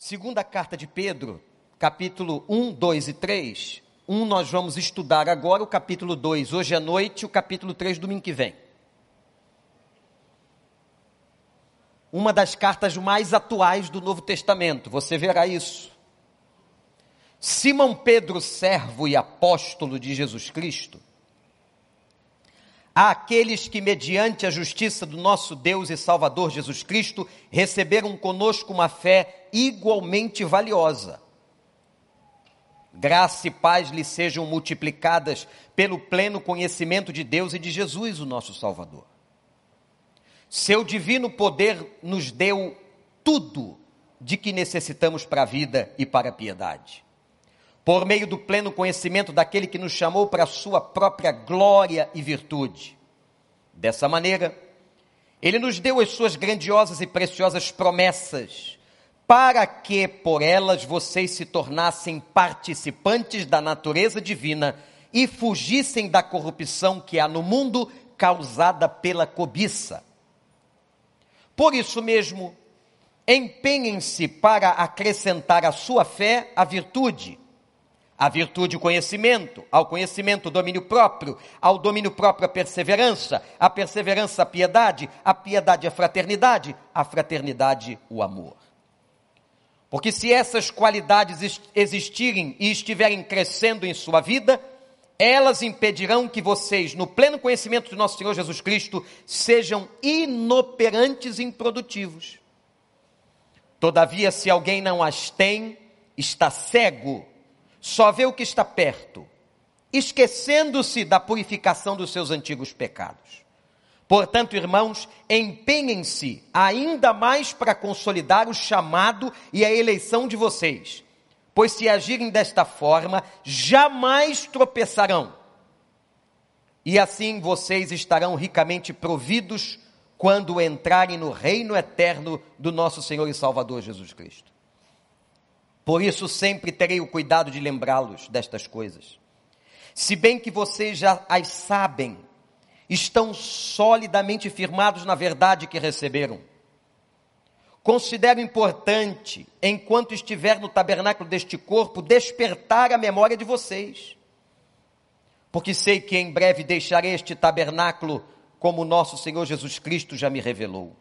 Segunda carta de Pedro, capítulo 1, 2 e 3. Um nós vamos estudar agora, o capítulo 2, hoje à noite, o capítulo 3, domingo que vem. Uma das cartas mais atuais do Novo Testamento, você verá isso. Simão Pedro, servo e apóstolo de Jesus Cristo, àqueles que, mediante a justiça do nosso Deus e Salvador Jesus Cristo, receberam conosco uma fé igualmente valiosa. Graça e paz lhe sejam multiplicadas pelo pleno conhecimento de Deus e de Jesus, o nosso Salvador. Seu divino poder nos deu tudo de que necessitamos para a vida e para a piedade por meio do pleno conhecimento daquele que nos chamou para a sua própria glória e virtude. Dessa maneira, ele nos deu as suas grandiosas e preciosas promessas, para que por elas vocês se tornassem participantes da natureza divina e fugissem da corrupção que há no mundo causada pela cobiça. Por isso mesmo, empenhem-se para acrescentar à sua fé a virtude a virtude, o conhecimento, ao conhecimento, o domínio próprio, ao domínio próprio, a perseverança, a perseverança, a piedade, a piedade, a fraternidade, a fraternidade, o amor. Porque se essas qualidades existirem e estiverem crescendo em sua vida, elas impedirão que vocês, no pleno conhecimento de nosso Senhor Jesus Cristo, sejam inoperantes e improdutivos. Todavia, se alguém não as tem, está cego só vê o que está perto, esquecendo-se da purificação dos seus antigos pecados. Portanto, irmãos, empenhem-se ainda mais para consolidar o chamado e a eleição de vocês, pois se agirem desta forma, jamais tropeçarão. E assim vocês estarão ricamente providos quando entrarem no reino eterno do nosso Senhor e Salvador Jesus Cristo. Por isso sempre terei o cuidado de lembrá-los destas coisas. Se bem que vocês já as sabem, estão solidamente firmados na verdade que receberam. Considero importante, enquanto estiver no tabernáculo deste corpo, despertar a memória de vocês. Porque sei que em breve deixarei este tabernáculo, como nosso Senhor Jesus Cristo já me revelou.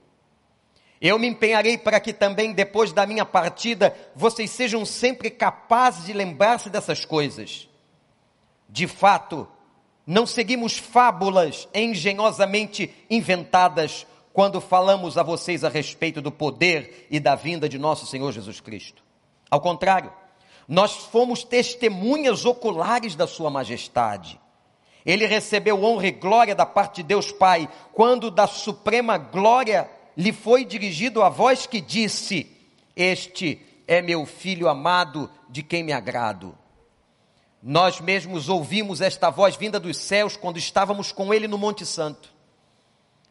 Eu me empenharei para que também depois da minha partida vocês sejam sempre capazes de lembrar-se dessas coisas. De fato, não seguimos fábulas engenhosamente inventadas quando falamos a vocês a respeito do poder e da vinda de nosso Senhor Jesus Cristo. Ao contrário, nós fomos testemunhas oculares da Sua Majestade. Ele recebeu honra e glória da parte de Deus Pai, quando da suprema glória lhe foi dirigido a voz que disse: Este é meu filho amado, de quem me agrado. Nós mesmos ouvimos esta voz vinda dos céus quando estávamos com ele no Monte Santo.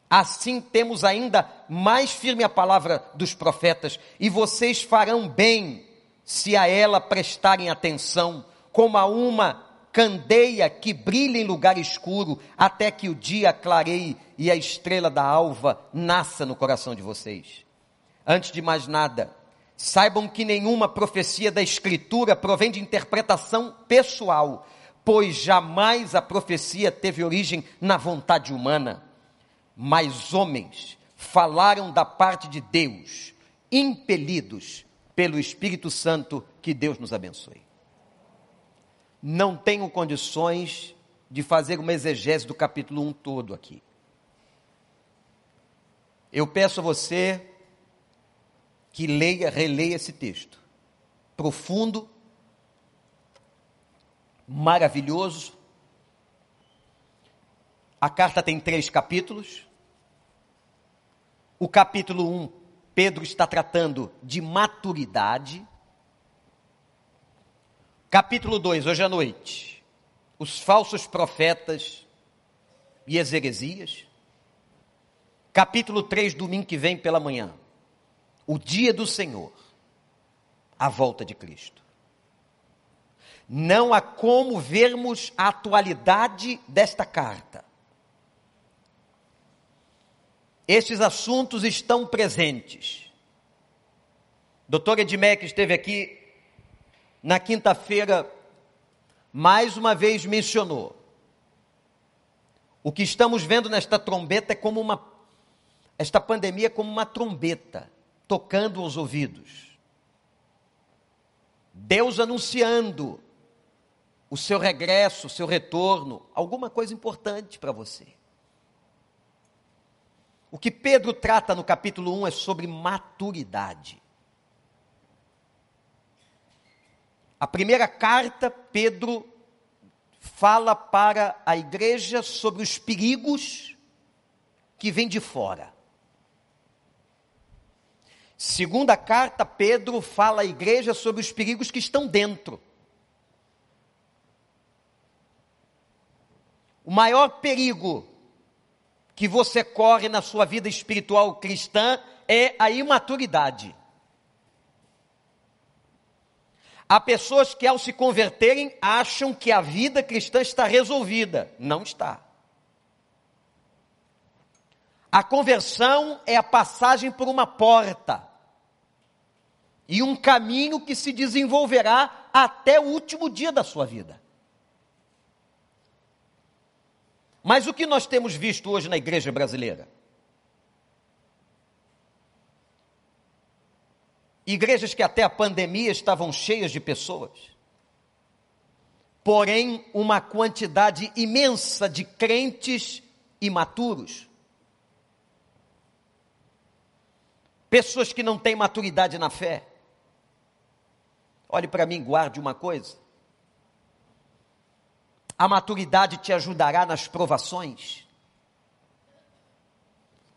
Assim temos ainda mais firme a palavra dos profetas, e vocês farão bem se a ela prestarem atenção, como a uma candeia que brilha em lugar escuro, até que o dia clareie e a estrela da alva nasça no coração de vocês. Antes de mais nada, saibam que nenhuma profecia da Escritura provém de interpretação pessoal, pois jamais a profecia teve origem na vontade humana. Mas homens falaram da parte de Deus, impelidos pelo Espírito Santo, que Deus nos abençoe não tenho condições de fazer uma exegese do capítulo 1 todo aqui. Eu peço a você que leia, releia esse texto. Profundo, maravilhoso. A carta tem três capítulos. O capítulo 1, Pedro está tratando de maturidade. Capítulo 2, hoje à noite. Os falsos profetas e as heresias. Capítulo 3, domingo que vem pela manhã. O dia do Senhor. A volta de Cristo. Não há como vermos a atualidade desta carta. Estes assuntos estão presentes. Doutor Edmec esteve aqui na quinta-feira, mais uma vez mencionou. O que estamos vendo nesta trombeta é como uma. Esta pandemia é como uma trombeta tocando aos ouvidos. Deus anunciando o seu regresso, o seu retorno, alguma coisa importante para você. O que Pedro trata no capítulo 1 é sobre maturidade. A primeira carta, Pedro fala para a igreja sobre os perigos que vêm de fora. Segunda carta, Pedro fala à igreja sobre os perigos que estão dentro. O maior perigo que você corre na sua vida espiritual cristã é a imaturidade. Há pessoas que, ao se converterem, acham que a vida cristã está resolvida. Não está. A conversão é a passagem por uma porta e um caminho que se desenvolverá até o último dia da sua vida. Mas o que nós temos visto hoje na igreja brasileira? Igrejas que até a pandemia estavam cheias de pessoas. Porém, uma quantidade imensa de crentes imaturos. Pessoas que não têm maturidade na fé. Olhe para mim, guarde uma coisa. A maturidade te ajudará nas provações.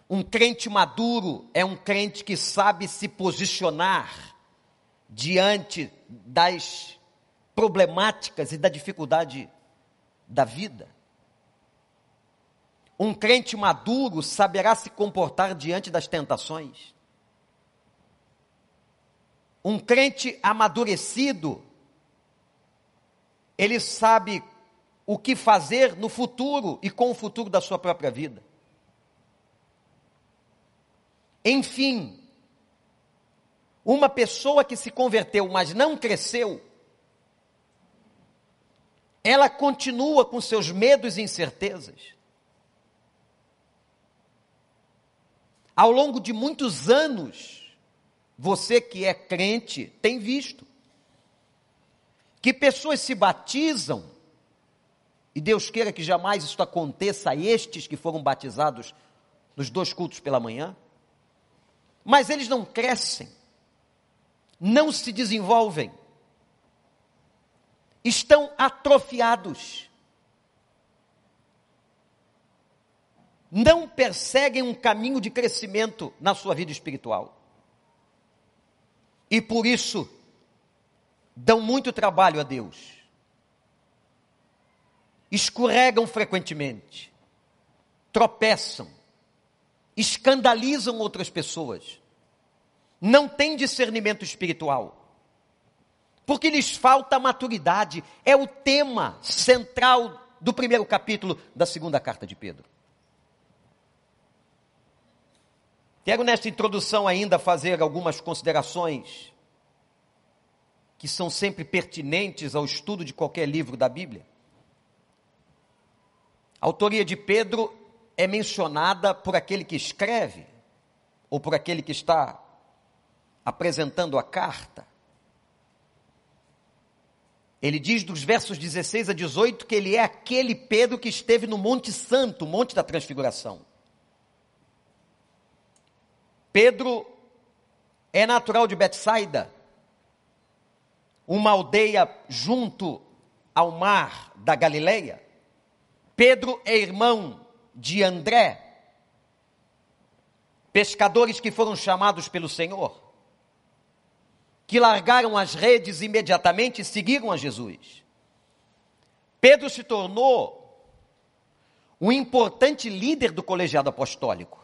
Um crente maduro é um crente que sabe se posicionar diante das problemáticas e da dificuldade da vida. Um crente maduro saberá se comportar diante das tentações. Um crente amadurecido, ele sabe o que fazer no futuro e com o futuro da sua própria vida. Enfim, uma pessoa que se converteu, mas não cresceu, ela continua com seus medos e incertezas. Ao longo de muitos anos, você que é crente tem visto que pessoas se batizam, e Deus queira que jamais isso aconteça a estes que foram batizados nos dois cultos pela manhã mas eles não crescem, não se desenvolvem, estão atrofiados, não perseguem um caminho de crescimento na sua vida espiritual. E por isso, dão muito trabalho a Deus. Escorregam frequentemente, tropeçam, escandalizam outras pessoas, não têm discernimento espiritual, porque lhes falta maturidade, é o tema central do primeiro capítulo da segunda carta de Pedro. Quero nesta introdução ainda fazer algumas considerações que são sempre pertinentes ao estudo de qualquer livro da Bíblia. A autoria de Pedro é mencionada por aquele que escreve, ou por aquele que está apresentando a carta. Ele diz dos versos 16 a 18 que ele é aquele Pedro que esteve no Monte Santo, o Monte da Transfiguração. Pedro é natural de Betsaida, uma aldeia junto ao mar da Galileia. Pedro é irmão de André, pescadores que foram chamados pelo Senhor, que largaram as redes imediatamente e seguiram a Jesus. Pedro se tornou um importante líder do colegiado apostólico.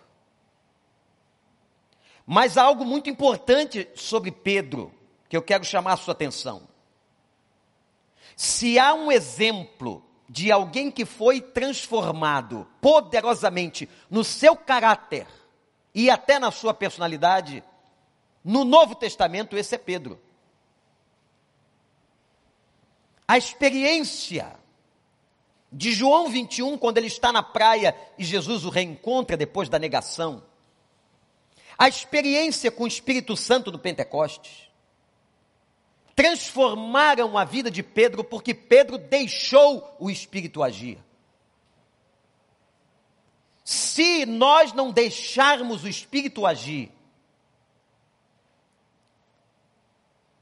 Mas há algo muito importante sobre Pedro que eu quero chamar a sua atenção. Se há um exemplo de alguém que foi transformado poderosamente no seu caráter e até na sua personalidade, No Novo Testamento, esse é Pedro. A experiência de João 21, quando ele está na praia e Jesus o reencontra depois da negação. A experiência com o Espírito Santo do Pentecostes transformaram a vida de Pedro porque Pedro deixou o Espírito agir. Se nós não deixarmos o Espírito agir,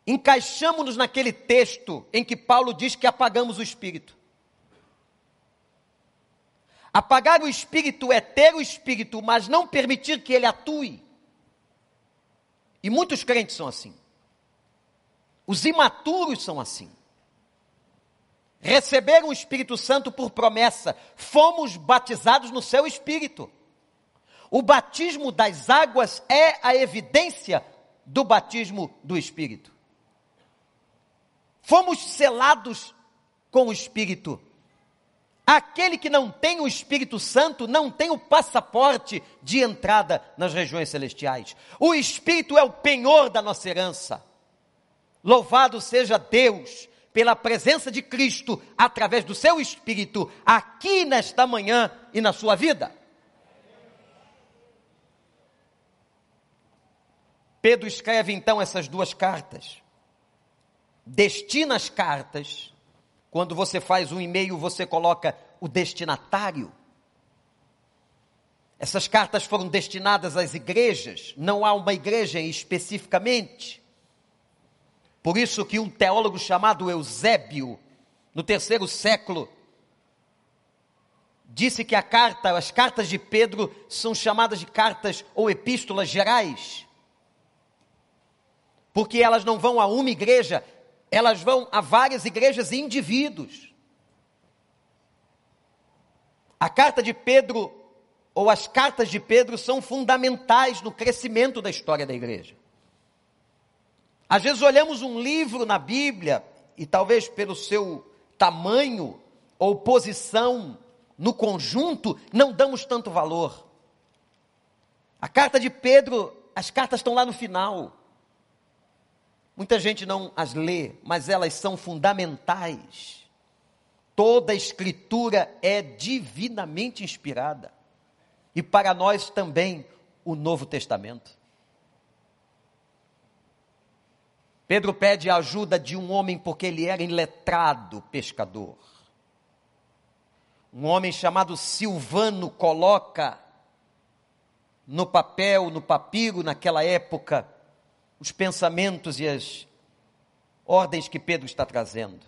encaixamos-nos naquele texto em que Paulo diz que apagamos o Espírito. Apagar o Espírito é ter o Espírito, mas não permitir que ele atue. E muitos crentes são assim. Os imaturos são assim. Receberam o Espírito Santo por promessa, fomos batizados no seu Espírito. O batismo das águas é a evidência do batismo do Espírito. Fomos selados com o Espírito. Aquele que não tem o Espírito Santo não tem o passaporte de entrada nas regiões celestiais. O Espírito é o penhor da nossa herança. Louvado seja Deus pela presença de Cristo através do seu Espírito aqui nesta manhã e na sua vida. Pedro escreve então essas duas cartas. Destina as cartas. Quando você faz um e-mail, você coloca o destinatário. Essas cartas foram destinadas às igrejas, não há uma igreja especificamente. Por isso que um teólogo chamado Eusébio, no terceiro século, disse que a carta, as cartas de Pedro são chamadas de cartas ou epístolas gerais. Porque elas não vão a uma igreja, elas vão a várias igrejas e indivíduos. A carta de Pedro ou as cartas de Pedro são fundamentais no crescimento da história da igreja. Às vezes olhamos um livro na Bíblia e talvez pelo seu tamanho ou posição no conjunto, não damos tanto valor. A carta de Pedro, as cartas estão lá no final. Muita gente não as lê, mas elas são fundamentais. Toda a escritura é divinamente inspirada. E para nós também o Novo Testamento. Pedro pede a ajuda de um homem porque ele era iletrado pescador. Um homem chamado Silvano coloca no papel, no papiro, naquela época, os pensamentos e as ordens que Pedro está trazendo.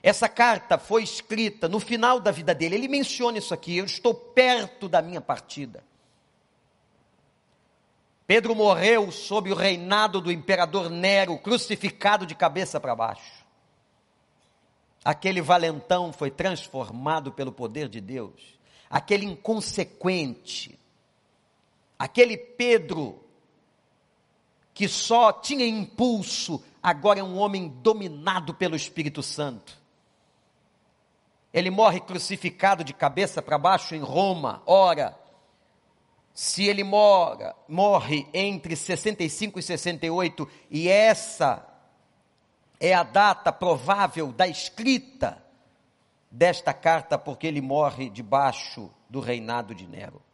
Essa carta foi escrita no final da vida dele. Ele menciona isso aqui: eu estou perto da minha partida. Pedro morreu sob o reinado do imperador Nero, crucificado de cabeça para baixo. Aquele valentão foi transformado pelo poder de Deus. Aquele inconsequente, aquele Pedro que só tinha impulso, agora é um homem dominado pelo Espírito Santo. Ele morre crucificado de cabeça para baixo em Roma. Ora, se ele mora, morre entre 65 e 68, e essa é a data provável da escrita desta carta, porque ele morre debaixo do reinado de Nero.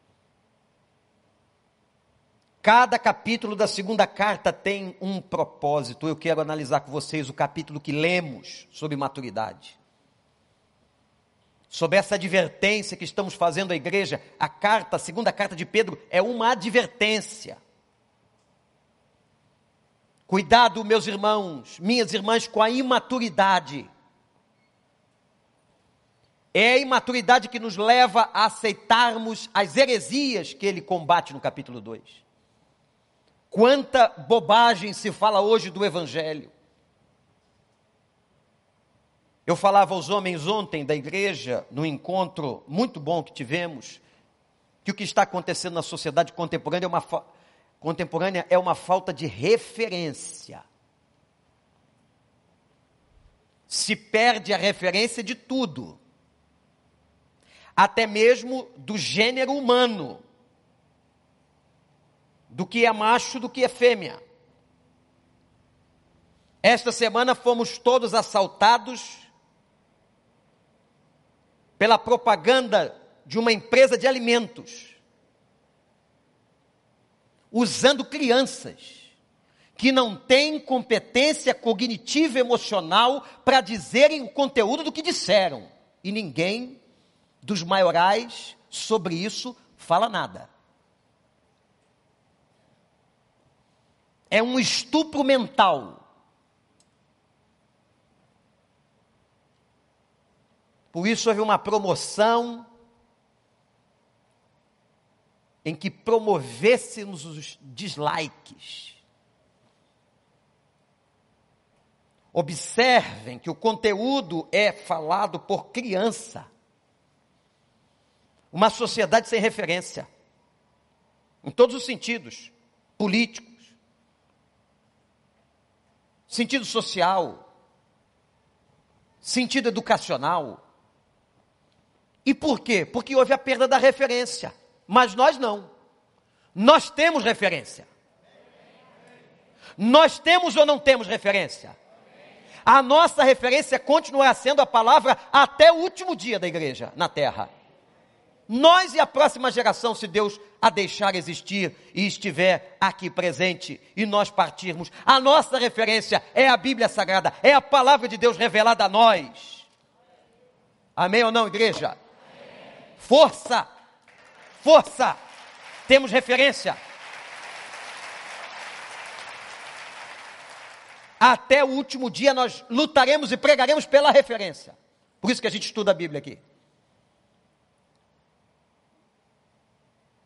Cada capítulo da segunda carta tem um propósito. Eu quero analisar com vocês o capítulo que lemos sobre maturidade sobre essa advertência que estamos fazendo à igreja, a carta, a segunda carta de Pedro, é uma advertência. Cuidado, meus irmãos, minhas irmãs, com a imaturidade. É a imaturidade que nos leva a aceitarmos as heresias que ele combate no capítulo 2. Quanta bobagem se fala hoje do Evangelho. Eu falava aos homens ontem da igreja, no encontro muito bom que tivemos, que o que está acontecendo na sociedade contemporânea é uma, contemporânea é uma falta de referência. Se perde a referência de tudo, até mesmo do gênero humano. Do que é macho, do que é fêmea. Esta semana fomos todos assaltados pela propaganda de uma empresa de alimentos, usando crianças que não têm competência cognitiva emocional para dizerem o conteúdo do que disseram. E ninguém dos maiorais sobre isso fala nada. É um estupro mental. Por isso houve uma promoção em que promovêssemos os dislikes. Observem que o conteúdo é falado por criança. Uma sociedade sem referência. Em todos os sentidos: políticos, sentido social, sentido educacional. E por quê? Porque houve a perda da referência. Mas nós não. Nós temos referência. Nós temos ou não temos referência? A nossa referência continuará sendo a palavra até o último dia da igreja na terra. Nós e a próxima geração, se Deus a deixar existir e estiver aqui presente e nós partirmos, a nossa referência é a Bíblia Sagrada, é a palavra de Deus revelada a nós. Amém ou não, igreja? Força! Força! Temos referência. Até o último dia nós lutaremos e pregaremos pela referência. Por isso que a gente estuda a Bíblia aqui.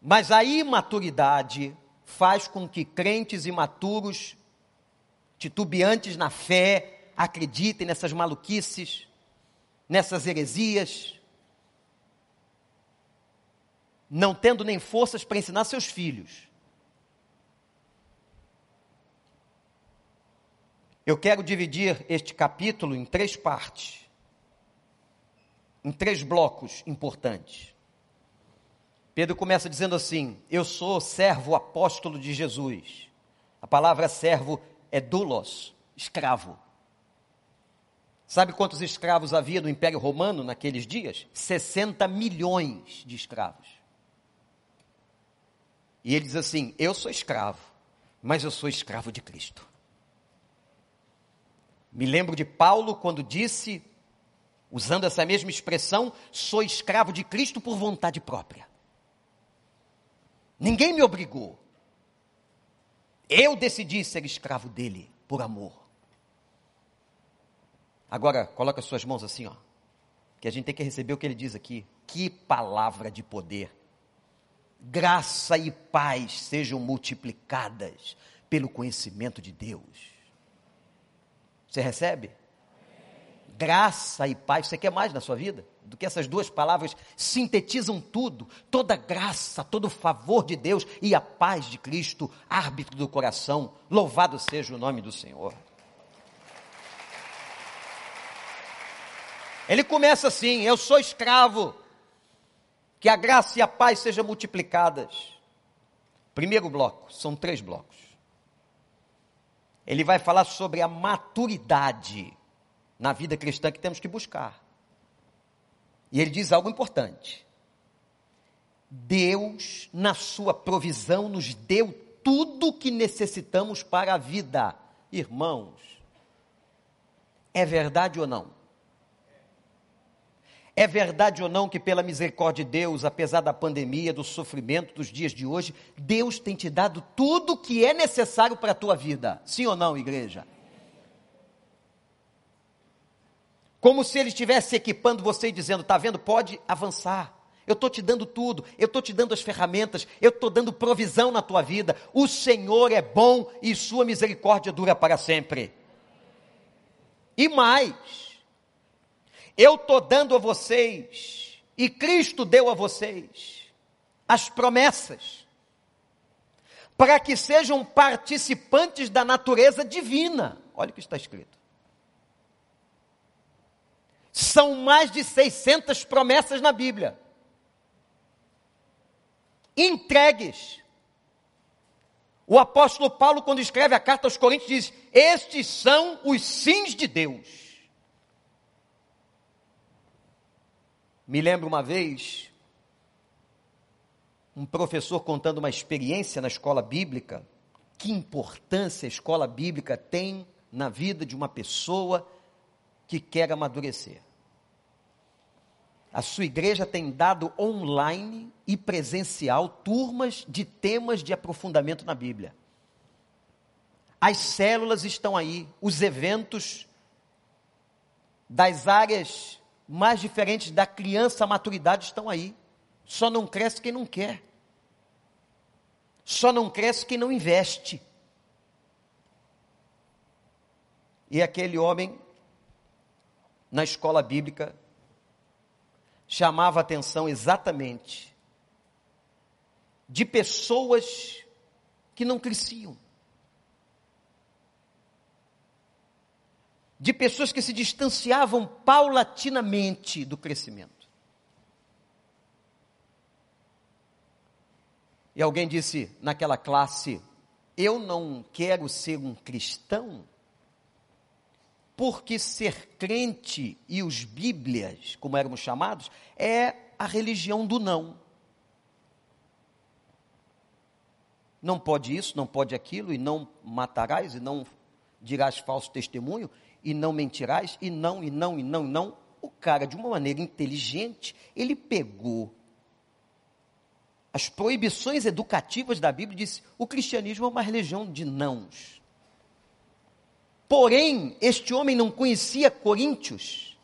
Mas a imaturidade faz com que crentes imaturos, titubeantes na fé, acreditem nessas maluquices, nessas heresias, não tendo nem forças para ensinar seus filhos. Eu quero dividir este capítulo em três partes, em três blocos importantes. Pedro começa dizendo assim: Eu sou servo apóstolo de Jesus. A palavra servo é doulos, escravo. Sabe quantos escravos havia no Império Romano naqueles dias? 60 milhões de escravos. E ele diz assim: Eu sou escravo, mas eu sou escravo de Cristo. Me lembro de Paulo quando disse, usando essa mesma expressão, sou escravo de Cristo por vontade própria. Ninguém me obrigou. Eu decidi ser escravo dele por amor. Agora, coloca suas mãos assim, ó. Que a gente tem que receber o que ele diz aqui. Que palavra de poder. Graça e paz sejam multiplicadas pelo conhecimento de Deus você recebe? Graça e paz. Você quer mais na sua vida? Do que essas duas palavras sintetizam tudo, toda graça, todo favor de Deus e a paz de Cristo, árbitro do coração. Louvado seja o nome do Senhor. Ele começa assim: Eu sou escravo, que a graça e a paz sejam multiplicadas. Primeiro bloco, são três blocos ele vai falar sobre a maturidade na vida cristã que temos que buscar. E ele diz algo importante. Deus, na sua provisão, nos deu tudo que necessitamos para a vida. Irmãos, é verdade ou não? É verdade ou não que, pela misericórdia de Deus, apesar da pandemia, do sofrimento dos dias de hoje, Deus tem te dado tudo que é necessário para a tua vida? Sim ou não, igreja? Como se Ele estivesse equipando você e dizendo: está vendo, pode avançar. Eu estou te dando tudo, eu estou te dando as ferramentas, eu estou dando provisão na tua vida. O Senhor é bom e Sua misericórdia dura para sempre. E mais, eu estou dando a vocês, e Cristo deu a vocês, as promessas, para que sejam participantes da natureza divina. Olha o que está escrito. São mais de 600 promessas na Bíblia. Entregues O apóstolo Paulo, quando escreve a carta aos Coríntios, diz: Estes são os sims de Deus. Me lembro uma vez, um professor contando uma experiência na escola bíblica, que importância a escola bíblica tem na vida de uma pessoa que quer amadurecer. A sua igreja tem dado online e presencial turmas de temas de aprofundamento na Bíblia. As células estão aí, os eventos das áreas mais diferentes da criança à maturidade estão aí. Só não cresce quem não quer. Só não cresce quem não investe. E aquele homem, na escola bíblica, chamava a atenção exatamente de pessoas que não cresciam. De pessoas que se distanciavam paulatinamente do crescimento. E alguém disse naquela classe: Eu não quero ser um cristão porque ser crente e os bíblias, como éramos chamados, é a religião do não. Não pode isso, não pode aquilo, e não matarás, e não dirás falso testemunho, e não mentirás, e não, e não, e não, e não. O cara, de uma maneira inteligente, ele pegou as proibições educativas da Bíblia e disse: o cristianismo é uma religião de nãos. Porém, este homem não conhecia Coríntios,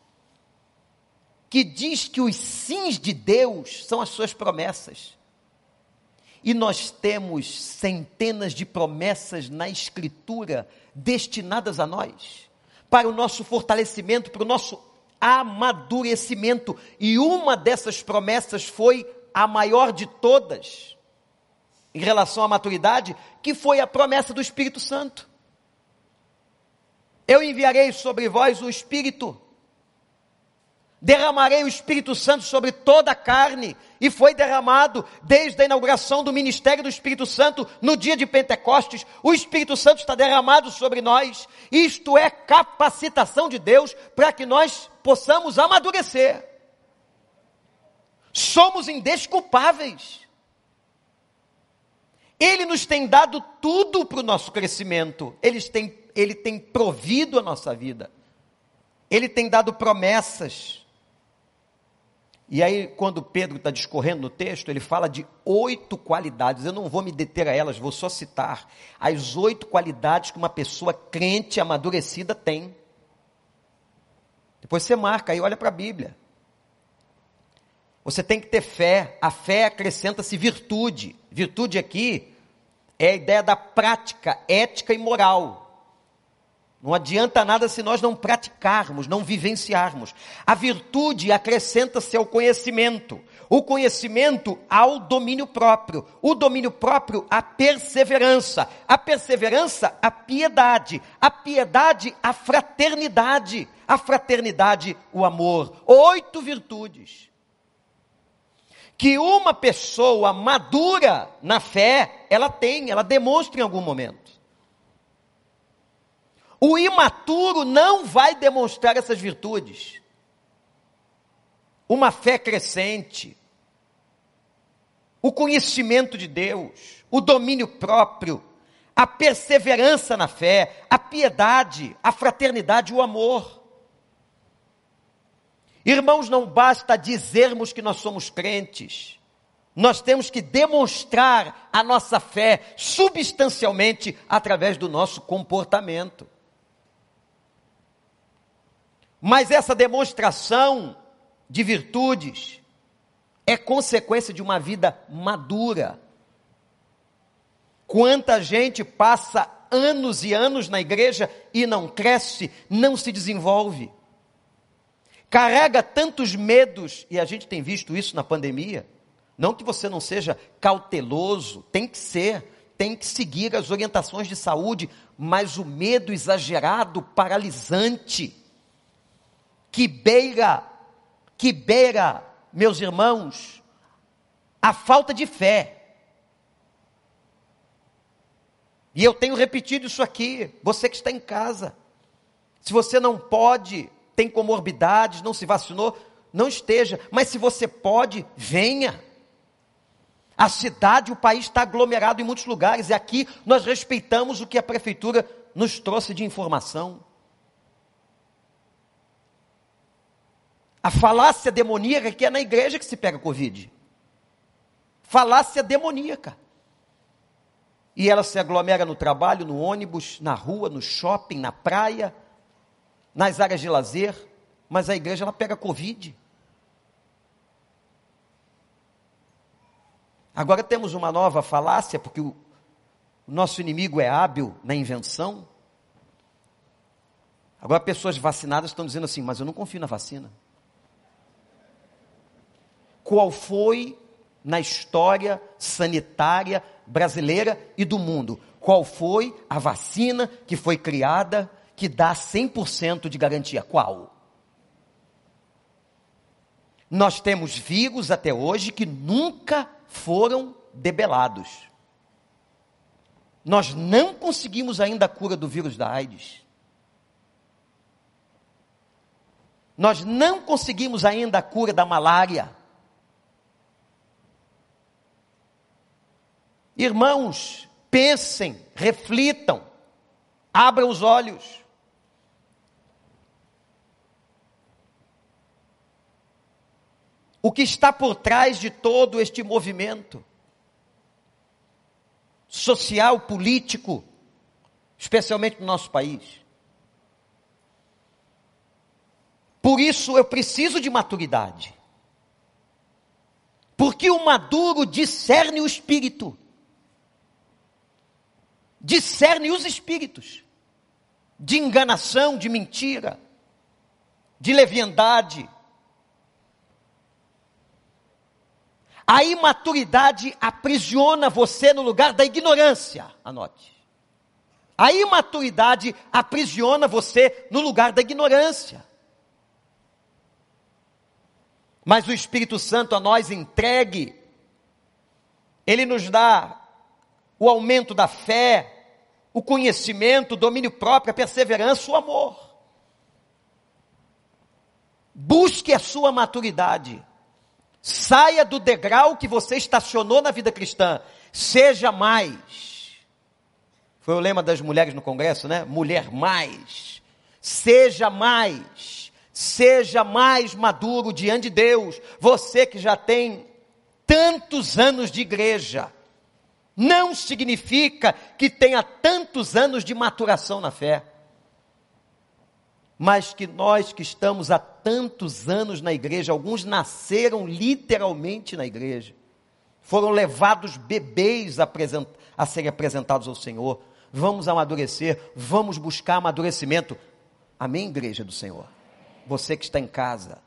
que diz que os sims de Deus são as suas promessas. E nós temos centenas de promessas na Escritura destinadas a nós, para o nosso fortalecimento, para o nosso amadurecimento. E uma dessas promessas foi a maior de todas, em relação à maturidade, que foi a promessa do Espírito Santo. Eu enviarei sobre vós o Espírito, derramarei o Espírito Santo sobre toda a carne, e foi derramado desde a inauguração do ministério do Espírito Santo no dia de Pentecostes. O Espírito Santo está derramado sobre nós, isto é capacitação de Deus para que nós possamos amadurecer. Somos indesculpáveis. Ele nos tem dado tudo para o nosso crescimento. Ele tem ele tem provido a nossa vida. Ele tem dado promessas. E aí, quando Pedro está discorrendo no texto, ele fala de oito qualidades. Eu não vou me deter a elas, vou só citar as oito qualidades que uma pessoa crente, amadurecida tem. Depois você marca aí, olha para a Bíblia. Você tem que ter fé. A fé acrescenta-se virtude. Virtude aqui é a ideia da prática ética e moral. Não adianta nada se nós não praticarmos, não vivenciarmos. A virtude acrescenta-se ao conhecimento, o conhecimento ao domínio próprio, o domínio próprio à perseverança, a perseverança à piedade, a piedade à fraternidade, a fraternidade o amor. Oito virtudes que uma pessoa madura na fé, ela tem, ela demonstra em algum momento. O imaturo não vai demonstrar essas virtudes. Uma fé crescente, o conhecimento de Deus, o domínio próprio, a perseverança na fé, a piedade, a fraternidade, o amor. Irmãos, não basta dizermos que nós somos crentes. Nós temos que demonstrar a nossa fé substancialmente através do nosso comportamento. Mas essa demonstração de virtudes é consequência de uma vida madura. Quanta gente passa anos e anos na igreja e não cresce, não se desenvolve. Carrega tantos medos, e a gente tem visto isso na pandemia. Não que você não seja cauteloso, tem que ser, tem que seguir as orientações de saúde, mas o medo exagerado, paralisante, que beira, que beira, meus irmãos, a falta de fé. E eu tenho repetido isso aqui, você que está em casa. Se você não pode, tem comorbidades, não se vacinou, não esteja. Mas se você pode, venha. A cidade, o país está aglomerado em muitos lugares, e aqui nós respeitamos o que a prefeitura nos trouxe de informação. A falácia demoníaca que é na igreja que se pega Covid. Falácia demoníaca. E ela se aglomera no trabalho, no ônibus, na rua, no shopping, na praia, nas áreas de lazer, mas a igreja ela pega Covid. Agora temos uma nova falácia, porque o, nosso inimigo é hábil na invenção. Agora pessoas vacinadas estão dizendo assim, mas eu não confio na vacina qual foi na história sanitária brasileira e do mundo. Qual foi a vacina que foi criada que dá 100% de garantia? Qual? Nós temos vírus até hoje que nunca foram debelados. Nós não conseguimos ainda a cura do vírus da AIDS. Nós não conseguimos ainda a cura da malária. Irmãos, pensem, reflitam, abram os olhos. O que está por trás de todo este movimento social, político, especialmente no nosso país. Por isso eu preciso de maturidade. Porque o maduro discerne o espírito discerne os espíritos de enganação, de mentira, de leviandade. A imaturidade aprisiona você no lugar da ignorância. Anote. A imaturidade aprisiona você no lugar da ignorância. Mas o Espírito Santo a nós entregue, ele nos dá o aumento da fé, o conhecimento, o domínio próprio, a perseverança, o amor. Busque a sua maturidade. Saia do degrau que você estacionou na vida cristã. Seja mais. Foi o lema das mulheres no congresso, né? Mulher mais. Seja mais. Seja mais maduro diante de Deus. Você que já tem tantos anos de igreja não significa que tenha tantos anos de maturação na fé, mas que nós que estamos há tantos anos na igreja, alguns nasceram literalmente na igreja, foram levados bebês a, a serem apresentados ao Senhor. Vamos amadurecer, vamos buscar amadurecimento. Amém, igreja do Senhor? Você que está em casa.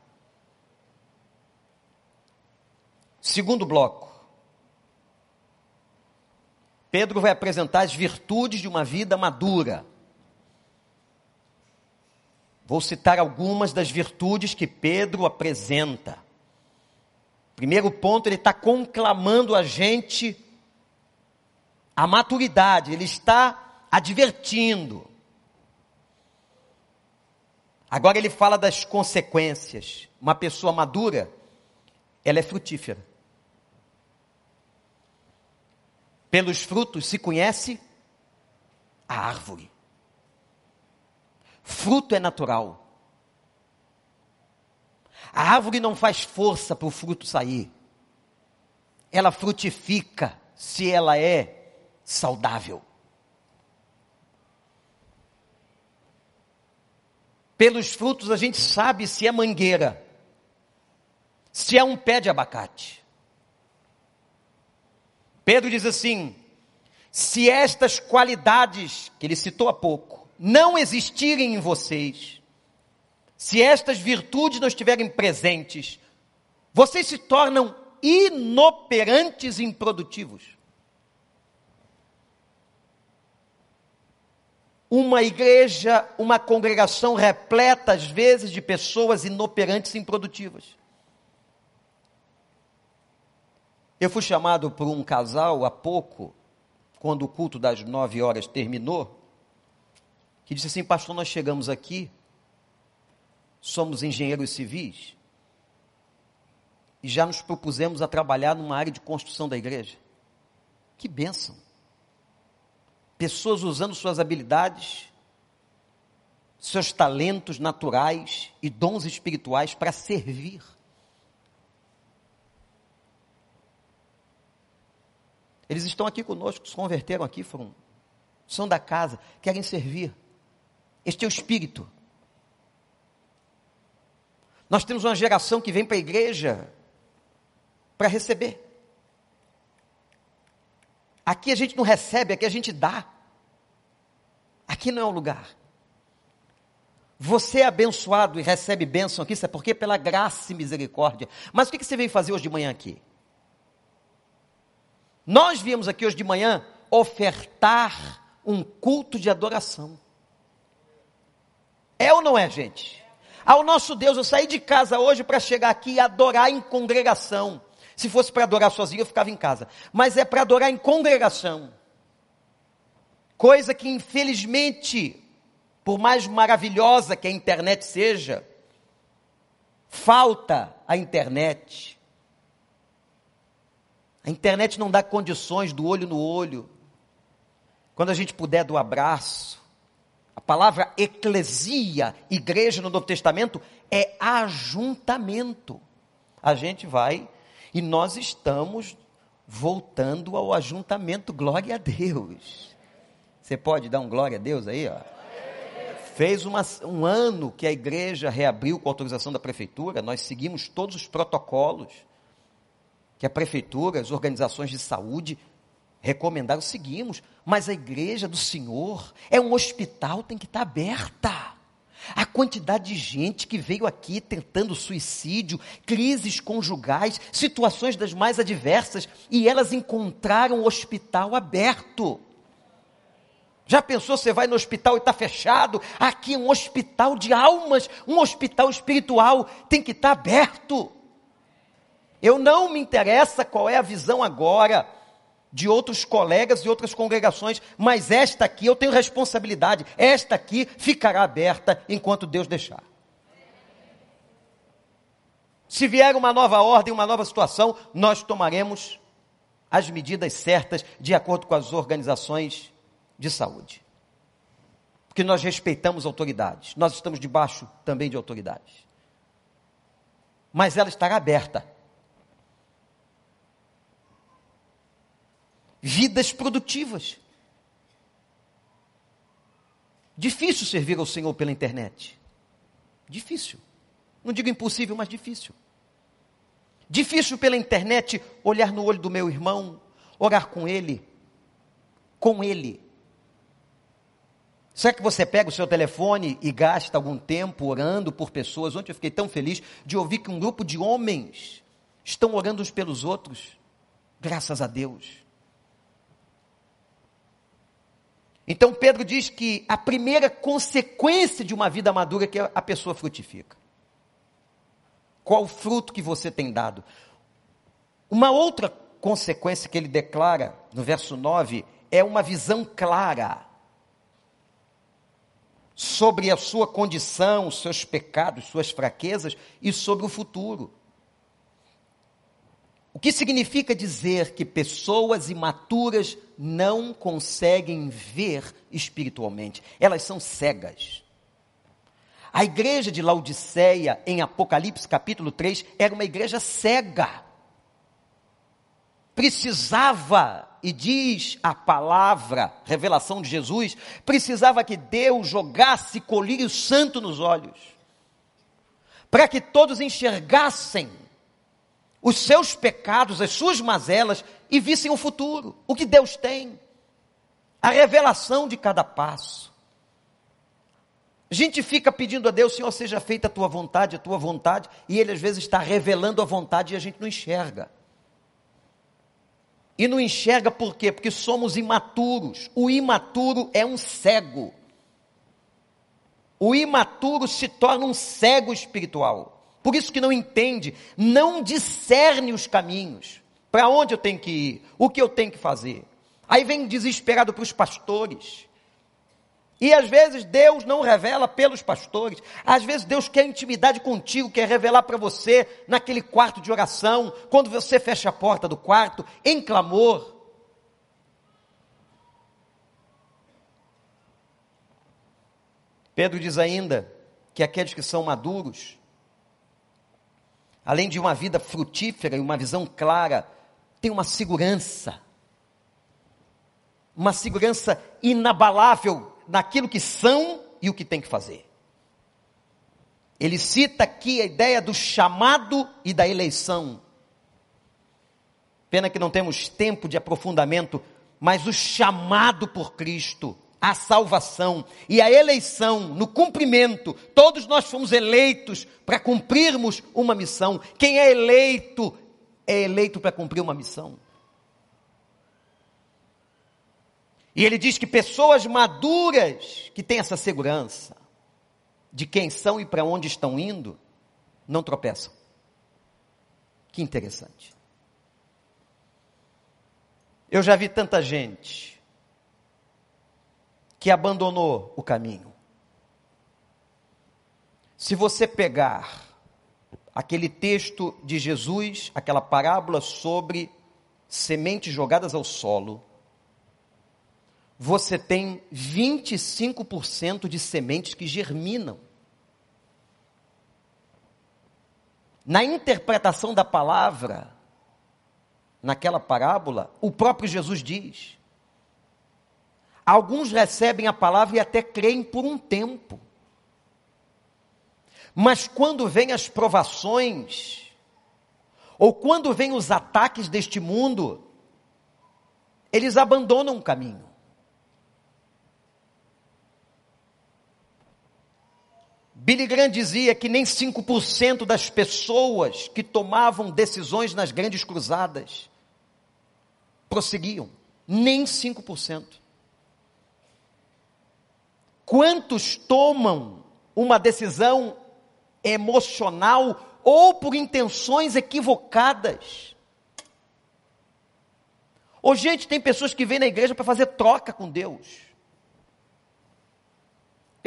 Segundo bloco Pedro vai apresentar as virtudes de uma vida madura. Vou citar algumas das virtudes que Pedro apresenta. Primeiro ponto, ele está conclamando a gente a maturidade, ele está advertindo. Agora ele fala das consequências. Uma pessoa madura, ela é frutífera. Pelos frutos se conhece a árvore. Fruto é natural. A árvore não faz força para o fruto sair. Ela frutifica se ela é saudável. Pelos frutos a gente sabe se é mangueira, se é um pé de abacate. Pedro diz assim: se estas qualidades que ele citou há pouco não existirem em vocês, se estas virtudes não estiverem presentes, vocês se tornam inoperantes e improdutivos. Uma igreja, uma congregação repleta às vezes de pessoas inoperantes e improdutivas. Eu fui chamado por um casal há pouco quando o culto das nove horas terminou, que disse assim: Pastor, nós chegamos aqui, somos engenheiros civis, e já nos propusemos a trabalhar numa área de construção da igreja. Que bênção! Pessoas usando suas habilidades, seus talentos naturais e dons espirituais para servir. Eles estão aqui conosco, se converteram aqui, foram, são da casa, querem servir. Este é o espírito. Nós temos uma geração que vem para a igreja para receber. Aqui a gente não recebe, aqui a gente dá. Aqui não é o lugar. Você é abençoado e recebe bênção aqui, sabe por quê? Pela graça e misericórdia. Mas o que você veio fazer hoje de manhã aqui? Nós viemos aqui hoje de manhã ofertar um culto de adoração. É ou não é, gente? Ao nosso Deus, eu saí de casa hoje para chegar aqui e adorar em congregação. Se fosse para adorar sozinho, eu ficava em casa. Mas é para adorar em congregação. Coisa que, infelizmente, por mais maravilhosa que a internet seja, falta a internet. A internet não dá condições do olho no olho. Quando a gente puder do abraço. A palavra eclesia, igreja no Novo Testamento, é ajuntamento. A gente vai e nós estamos voltando ao ajuntamento, glória a Deus. Você pode dar um glória a Deus aí, ó? Fez uma, um ano que a igreja reabriu com autorização da prefeitura, nós seguimos todos os protocolos que a prefeitura, as organizações de saúde recomendaram, seguimos, mas a igreja do Senhor é um hospital, tem que estar aberta. A quantidade de gente que veio aqui tentando suicídio, crises conjugais, situações das mais adversas, e elas encontraram o hospital aberto. Já pensou, você vai no hospital e está fechado? Aqui é um hospital de almas, um hospital espiritual, tem que estar tá aberto. Eu não me interessa qual é a visão agora de outros colegas e outras congregações, mas esta aqui eu tenho responsabilidade, esta aqui ficará aberta enquanto Deus deixar. Se vier uma nova ordem, uma nova situação, nós tomaremos as medidas certas de acordo com as organizações de saúde. Porque nós respeitamos autoridades, nós estamos debaixo também de autoridades. Mas ela estará aberta vidas produtivas. Difícil servir ao Senhor pela internet. Difícil. Não digo impossível, mas difícil. Difícil pela internet olhar no olho do meu irmão, orar com ele, com ele. Será que você pega o seu telefone e gasta algum tempo orando por pessoas? Ontem eu fiquei tão feliz de ouvir que um grupo de homens estão orando uns pelos outros. Graças a Deus. Então Pedro diz que a primeira consequência de uma vida madura é que a pessoa frutifica. Qual o fruto que você tem dado? Uma outra consequência que ele declara no verso 9 é uma visão clara sobre a sua condição, os seus pecados, suas fraquezas e sobre o futuro. O que significa dizer que pessoas imaturas não conseguem ver espiritualmente? Elas são cegas. A igreja de Laodiceia, em Apocalipse capítulo 3, era uma igreja cega. Precisava, e diz a palavra, revelação de Jesus, precisava que Deus jogasse colírio santo nos olhos, para que todos enxergassem os seus pecados, as suas mazelas e vissem o futuro, o que Deus tem, a revelação de cada passo. A gente fica pedindo a Deus, Senhor, seja feita a tua vontade, a tua vontade, e Ele às vezes está revelando a vontade e a gente não enxerga. E não enxerga por quê? Porque somos imaturos. O imaturo é um cego. O imaturo se torna um cego espiritual. Por isso que não entende, não discerne os caminhos. Para onde eu tenho que ir? O que eu tenho que fazer? Aí vem desesperado para os pastores. E às vezes Deus não revela pelos pastores. Às vezes Deus quer intimidade contigo, quer revelar para você naquele quarto de oração, quando você fecha a porta do quarto, em clamor. Pedro diz ainda que aqueles que são maduros, além de uma vida frutífera e uma visão clara, têm uma segurança, uma segurança inabalável naquilo que são e o que tem que fazer. Ele cita aqui a ideia do chamado e da eleição. Pena que não temos tempo de aprofundamento, mas o chamado por Cristo, a salvação e a eleição no cumprimento, todos nós fomos eleitos para cumprirmos uma missão. Quem é eleito, é eleito para cumprir uma missão. E ele diz que pessoas maduras que têm essa segurança de quem são e para onde estão indo, não tropeçam. Que interessante. Eu já vi tanta gente que abandonou o caminho. Se você pegar aquele texto de Jesus, aquela parábola sobre sementes jogadas ao solo, você tem 25% de sementes que germinam. Na interpretação da palavra, naquela parábola, o próprio Jesus diz: alguns recebem a palavra e até creem por um tempo. Mas quando vêm as provações, ou quando vêm os ataques deste mundo, eles abandonam o caminho. Billy Graham dizia que nem 5% das pessoas que tomavam decisões nas grandes cruzadas prosseguiam. Nem 5%. Quantos tomam uma decisão emocional ou por intenções equivocadas? Ou gente, tem pessoas que vêm na igreja para fazer troca com Deus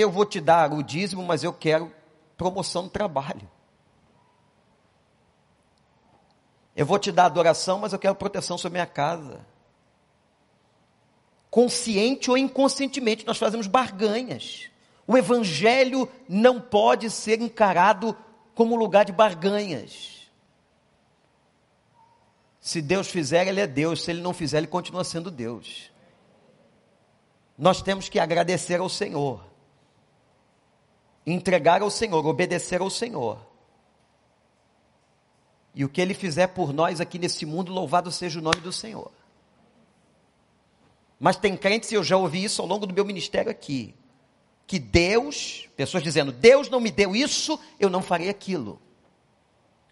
eu vou te dar o dízimo, mas eu quero promoção no trabalho. Eu vou te dar adoração, mas eu quero proteção sobre minha casa. Consciente ou inconscientemente, nós fazemos barganhas. O evangelho não pode ser encarado como lugar de barganhas. Se Deus fizer, Ele é Deus. Se Ele não fizer, Ele continua sendo Deus. Nós temos que agradecer ao Senhor entregar ao Senhor, obedecer ao Senhor. E o que Ele fizer por nós aqui nesse mundo, louvado seja o nome do Senhor. Mas tem crentes, e eu já ouvi isso ao longo do meu ministério aqui, que Deus, pessoas dizendo, Deus não me deu isso, eu não farei aquilo.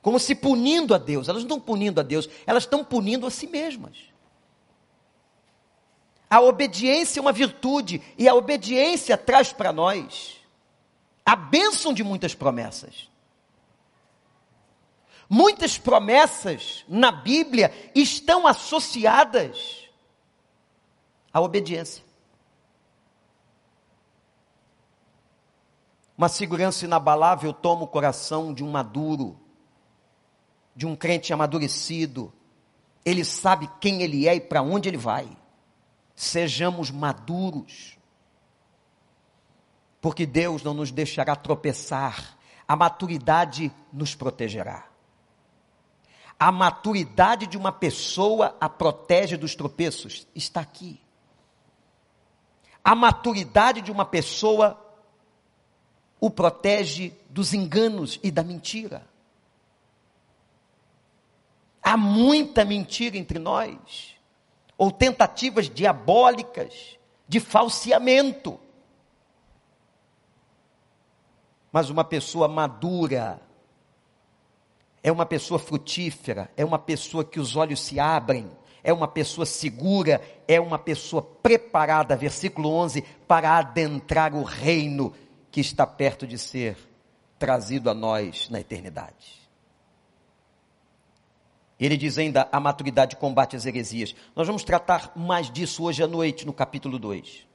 Como se punindo a Deus. Elas não estão punindo a Deus, elas estão punindo a si mesmas. A obediência é uma virtude, e a obediência traz para nós a bênção de muitas promessas. Muitas promessas na Bíblia estão associadas à obediência. Uma segurança inabalável toma o coração de um maduro, de um crente amadurecido. Ele sabe quem ele é e para onde ele vai. Sejamos maduros porque Deus não nos deixará tropeçar, a maturidade nos protegerá. A maturidade de uma pessoa a protege dos tropeços, está aqui. A maturidade de uma pessoa o protege dos enganos e da mentira. Há muita mentira entre nós, ou tentativas diabólicas de falseamento. Mas uma pessoa madura é uma pessoa frutífera, é uma pessoa que os olhos se abrem, é uma pessoa segura, é uma pessoa preparada, versículo 11, para adentrar o reino que está perto de ser trazido a nós na eternidade. Ele diz ainda a maturidade combate as heresias. Nós vamos tratar mais disso hoje à noite, no capítulo 2.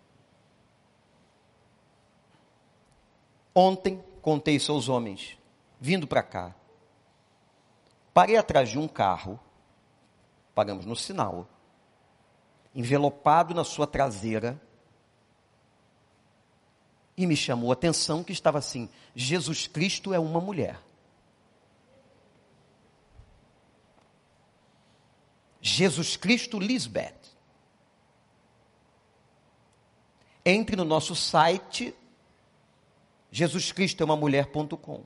Ontem contei isso aos homens, vindo para cá. Parei atrás de um carro, paramos no sinal, envelopado na sua traseira, e me chamou a atenção que estava assim: Jesus Cristo é uma mulher. Jesus Cristo Lisbeth. Entre no nosso site Jesus Cristo é uma mulher.com.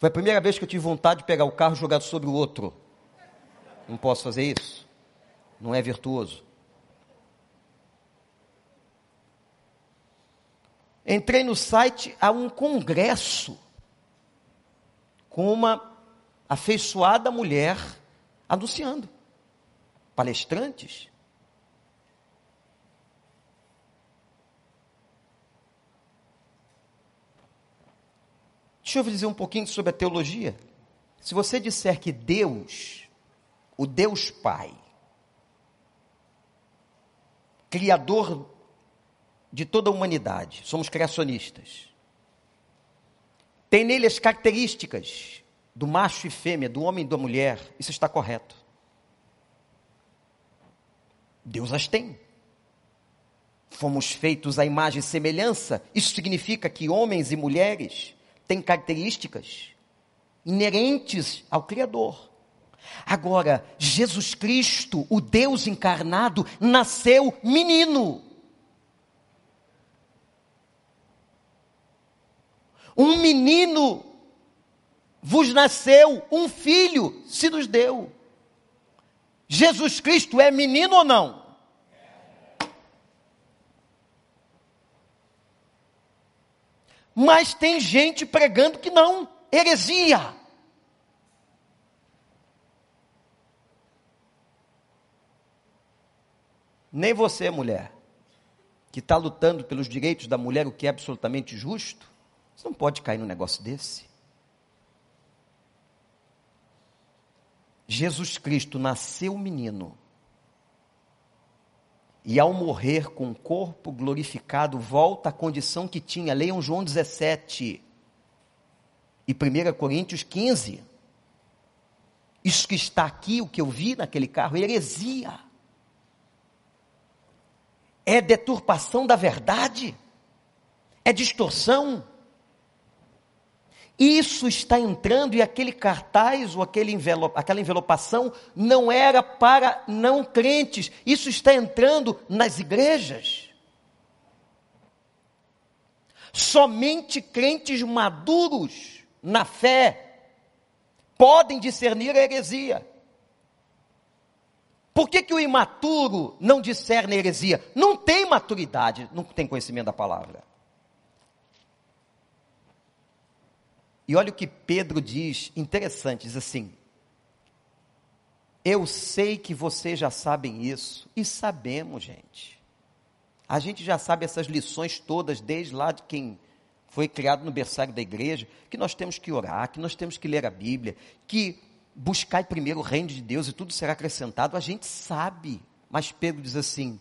Foi a primeira vez que eu tive vontade de pegar o carro e jogar sobre o outro. Não posso fazer isso. Não é virtuoso. Entrei no site a um congresso com uma afeiçoada mulher anunciando. Palestrantes. Deixa eu dizer um pouquinho sobre a teologia. Se você disser que Deus, o Deus Pai, Criador de toda a humanidade, somos criacionistas, tem nele as características do macho e fêmea, do homem e da mulher, isso está correto. Deus as tem. Fomos feitos à imagem e semelhança, isso significa que homens e mulheres tem características inerentes ao Criador. Agora, Jesus Cristo, o Deus encarnado, nasceu menino. Um menino vos nasceu, um filho se nos deu. Jesus Cristo é menino ou não? Mas tem gente pregando que não, heresia. Nem você, mulher, que está lutando pelos direitos da mulher, o que é absolutamente justo, você não pode cair num negócio desse. Jesus Cristo nasceu menino e ao morrer com o corpo glorificado, volta à condição que tinha. Leiam João 17 e 1 Coríntios 15. Isso que está aqui, o que eu vi naquele carro, é heresia. É deturpação da verdade. É distorção. Isso está entrando e aquele cartaz ou aquele envelope, aquela envelopação não era para não crentes. Isso está entrando nas igrejas. Somente crentes maduros na fé podem discernir a heresia. Por que, que o imaturo não discerne a heresia? Não tem maturidade, não tem conhecimento da palavra. E olha o que Pedro diz, interessante, diz assim: Eu sei que vocês já sabem isso, e sabemos, gente. A gente já sabe essas lições todas, desde lá de quem foi criado no berçário da igreja, que nós temos que orar, que nós temos que ler a Bíblia, que buscar primeiro o reino de Deus e tudo será acrescentado, a gente sabe. Mas Pedro diz assim: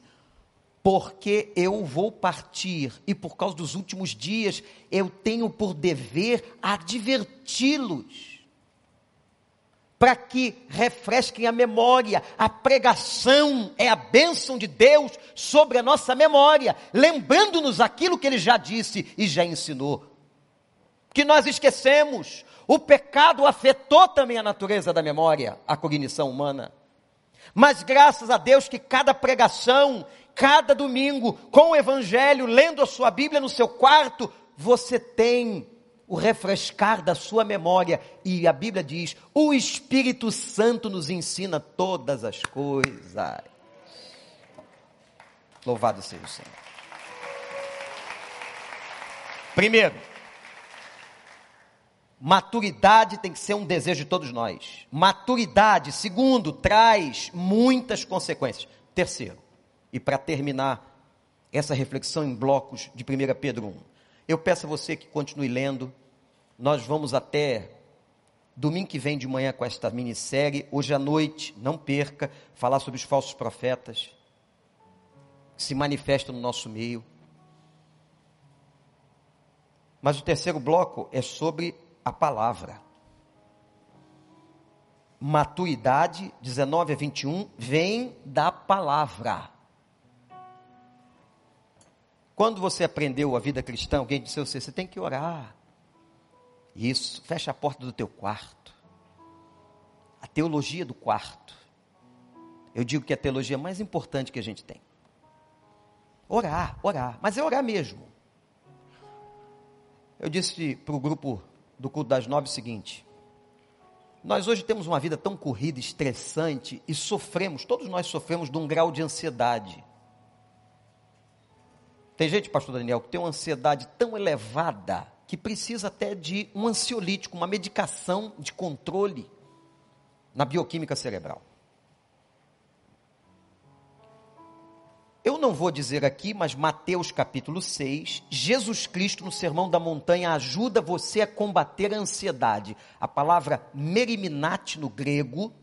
porque eu vou partir e por causa dos últimos dias eu tenho por dever adverti-los. Para que refresquem a memória, a pregação é a bênção de Deus sobre a nossa memória, lembrando-nos aquilo que Ele já disse e já ensinou. Que nós esquecemos, o pecado afetou também a natureza da memória, a cognição humana. Mas graças a Deus que cada pregação cada domingo, com o Evangelho, lendo a sua Bíblia no seu quarto, você tem o refrescar da sua memória. E a Bíblia diz: o Espírito Santo nos ensina todas as coisas. Louvado seja o Senhor. Primeiro, maturidade tem que ser um desejo de todos nós. Maturidade, segundo, traz muitas consequências. Terceiro, e para terminar essa reflexão em blocos de 1 Pedro 1, eu peço a você que continue lendo, nós vamos até Domingo que vem de manhã com esta minissérie, hoje à noite, não perca, falar sobre os falsos profetas que se manifestam no nosso meio. Mas o terceiro bloco é sobre a palavra. Maturidade, 19 a 21, vem da palavra. Quando você aprendeu a vida cristã, alguém disse a você, você tem que orar. Isso, fecha a porta do teu quarto. A teologia do quarto. Eu digo que é a teologia mais importante que a gente tem. Orar, orar, mas é orar mesmo. Eu disse para o grupo do culto das nove o seguinte: nós hoje temos uma vida tão corrida, estressante e sofremos, todos nós sofremos de um grau de ansiedade. Tem gente, pastor Daniel, que tem uma ansiedade tão elevada que precisa até de um ansiolítico, uma medicação de controle na bioquímica cerebral. Eu não vou dizer aqui, mas Mateus capítulo 6, Jesus Cristo no Sermão da Montanha ajuda você a combater a ansiedade. A palavra meriminate no grego,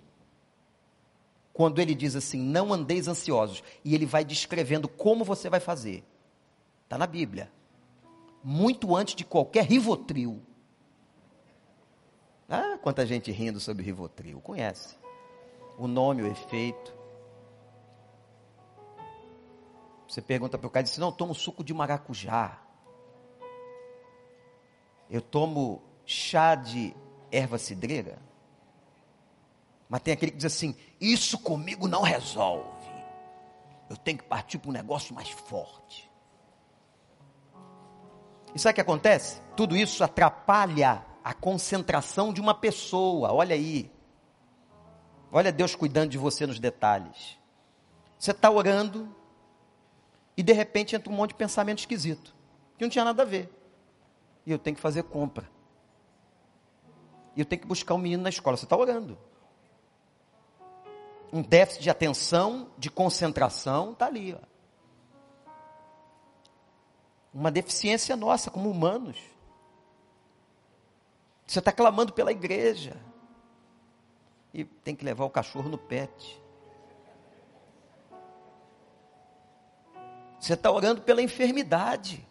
quando ele diz assim, não andeis ansiosos, e ele vai descrevendo como você vai fazer. Está na Bíblia muito antes de qualquer Rivotril. Ah, quanta gente rindo sobre Rivotril, conhece. O nome, o efeito. Você pergunta para o cara, diz, não, eu tomo suco de maracujá. Eu tomo chá de erva cidreira. Mas tem aquele que diz assim, isso comigo não resolve. Eu tenho que partir para um negócio mais forte. E sabe o que acontece? Tudo isso atrapalha a concentração de uma pessoa. Olha aí. Olha Deus cuidando de você nos detalhes. Você está orando e de repente entra um monte de pensamento esquisito, que não tinha nada a ver. E eu tenho que fazer compra. E eu tenho que buscar um menino na escola. Você está orando. Um déficit de atenção, de concentração, está ali. Ó uma deficiência nossa como humanos. Você está clamando pela igreja. E tem que levar o cachorro no pet. Você está orando pela enfermidade.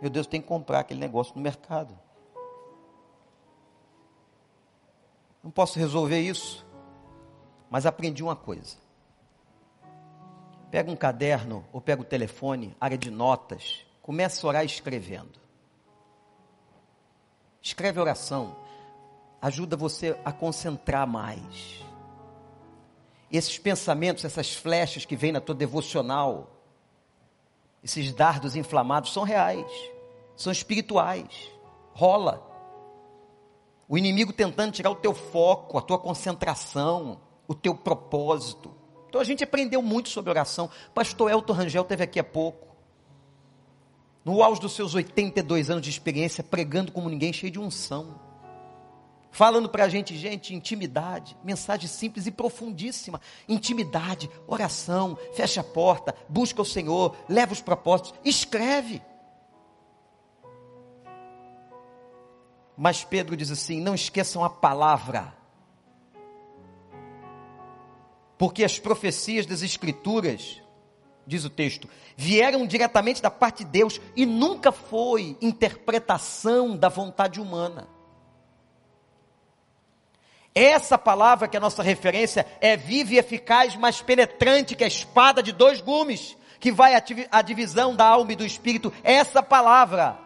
Meu Deus, tem que comprar aquele negócio no mercado. Não posso resolver isso. Mas aprendi uma coisa. Pega um caderno ou pega o telefone, área de notas, começa a orar escrevendo. Escreve oração, ajuda você a concentrar mais. Esses pensamentos, essas flechas que vêm na tua devocional, esses dardos inflamados são reais, são espirituais. Rola. O inimigo tentando tirar o teu foco, a tua concentração, o teu propósito. Então a gente aprendeu muito sobre oração. Pastor Elton Rangel teve aqui há pouco. No auge dos seus 82 anos de experiência, pregando como ninguém, cheio de unção. Falando para a gente, gente, intimidade, mensagem simples e profundíssima. Intimidade, oração, fecha a porta, busca o Senhor, leva os propósitos, escreve. Mas Pedro diz assim: não esqueçam a palavra porque as profecias das Escrituras, diz o texto, vieram diretamente da parte de Deus e nunca foi interpretação da vontade humana. Essa palavra que é a nossa referência é viva e eficaz, mais penetrante que a espada de dois gumes, que vai à divisão da alma e do espírito. Essa palavra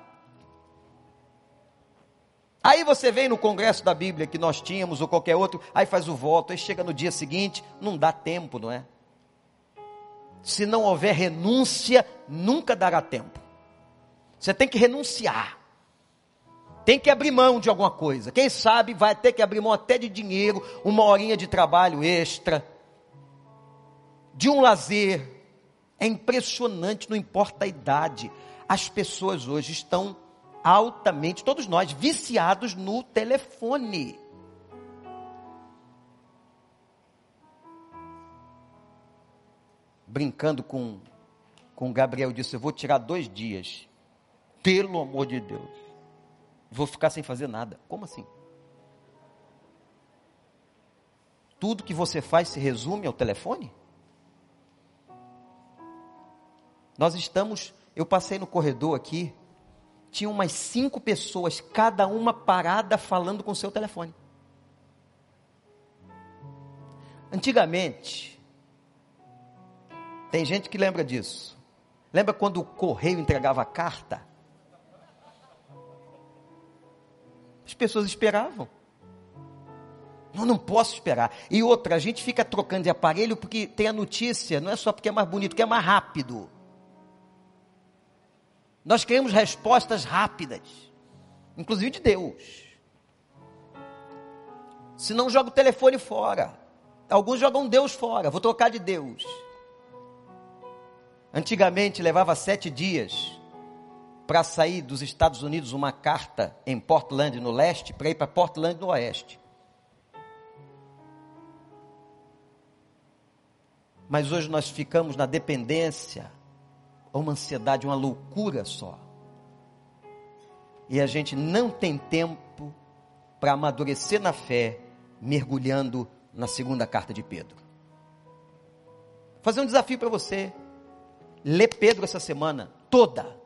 Aí você vem no congresso da Bíblia que nós tínhamos, ou qualquer outro, aí faz o voto, aí chega no dia seguinte, não dá tempo, não é? Se não houver renúncia, nunca dará tempo. Você tem que renunciar. Tem que abrir mão de alguma coisa. Quem sabe vai ter que abrir mão até de dinheiro, uma horinha de trabalho extra, de um lazer. É impressionante, não importa a idade. As pessoas hoje estão altamente, todos nós, viciados no telefone. Brincando com, com Gabriel, disse: Eu vou tirar dois dias, pelo amor de Deus. Vou ficar sem fazer nada. Como assim? Tudo que você faz se resume ao telefone? Nós estamos, eu passei no corredor aqui, tinha umas cinco pessoas, cada uma parada falando com seu telefone. Antigamente, tem gente que lembra disso. Lembra quando o correio entregava a carta? As pessoas esperavam. Eu não posso esperar. E outra, a gente fica trocando de aparelho porque tem a notícia, não é só porque é mais bonito, que é mais rápido. Nós queremos respostas rápidas, inclusive de Deus. Se não joga o telefone fora. Alguns jogam Deus fora, vou trocar de Deus. Antigamente levava sete dias para sair dos Estados Unidos uma carta em Portland, no leste, para ir para Portland, no oeste. Mas hoje nós ficamos na dependência, uma ansiedade, uma loucura só. E a gente não tem tempo para amadurecer na fé, mergulhando na segunda carta de Pedro. Vou fazer um desafio para você. Lê Pedro essa semana, toda.